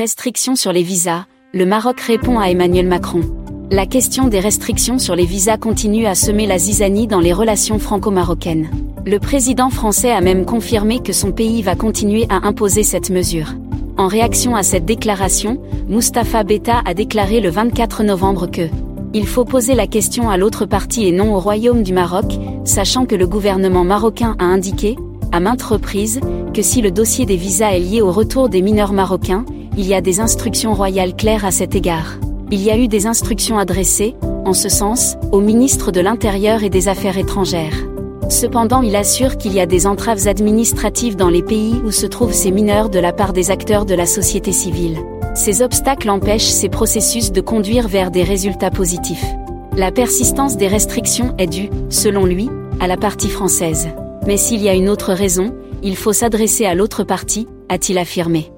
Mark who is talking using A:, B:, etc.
A: Restrictions sur les visas, le Maroc répond à Emmanuel Macron. La question des restrictions sur les visas continue à semer la zizanie dans les relations franco-marocaines. Le président français a même confirmé que son pays va continuer à imposer cette mesure. En réaction à cette déclaration, Mustapha Beta a déclaré le 24 novembre que il faut poser la question à l'autre partie et non au Royaume du Maroc, sachant que le gouvernement marocain a indiqué, à maintes reprises, que si le dossier des visas est lié au retour des mineurs marocains, il y a des instructions royales claires à cet égard. Il y a eu des instructions adressées, en ce sens, au ministre de l'Intérieur et des Affaires étrangères. Cependant, il assure qu'il y a des entraves administratives dans les pays où se trouvent ces mineurs de la part des acteurs de la société civile. Ces obstacles empêchent ces processus de conduire vers des résultats positifs. La persistance des restrictions est due, selon lui, à la partie française. Mais s'il y a une autre raison, il faut s'adresser à l'autre partie, a-t-il affirmé.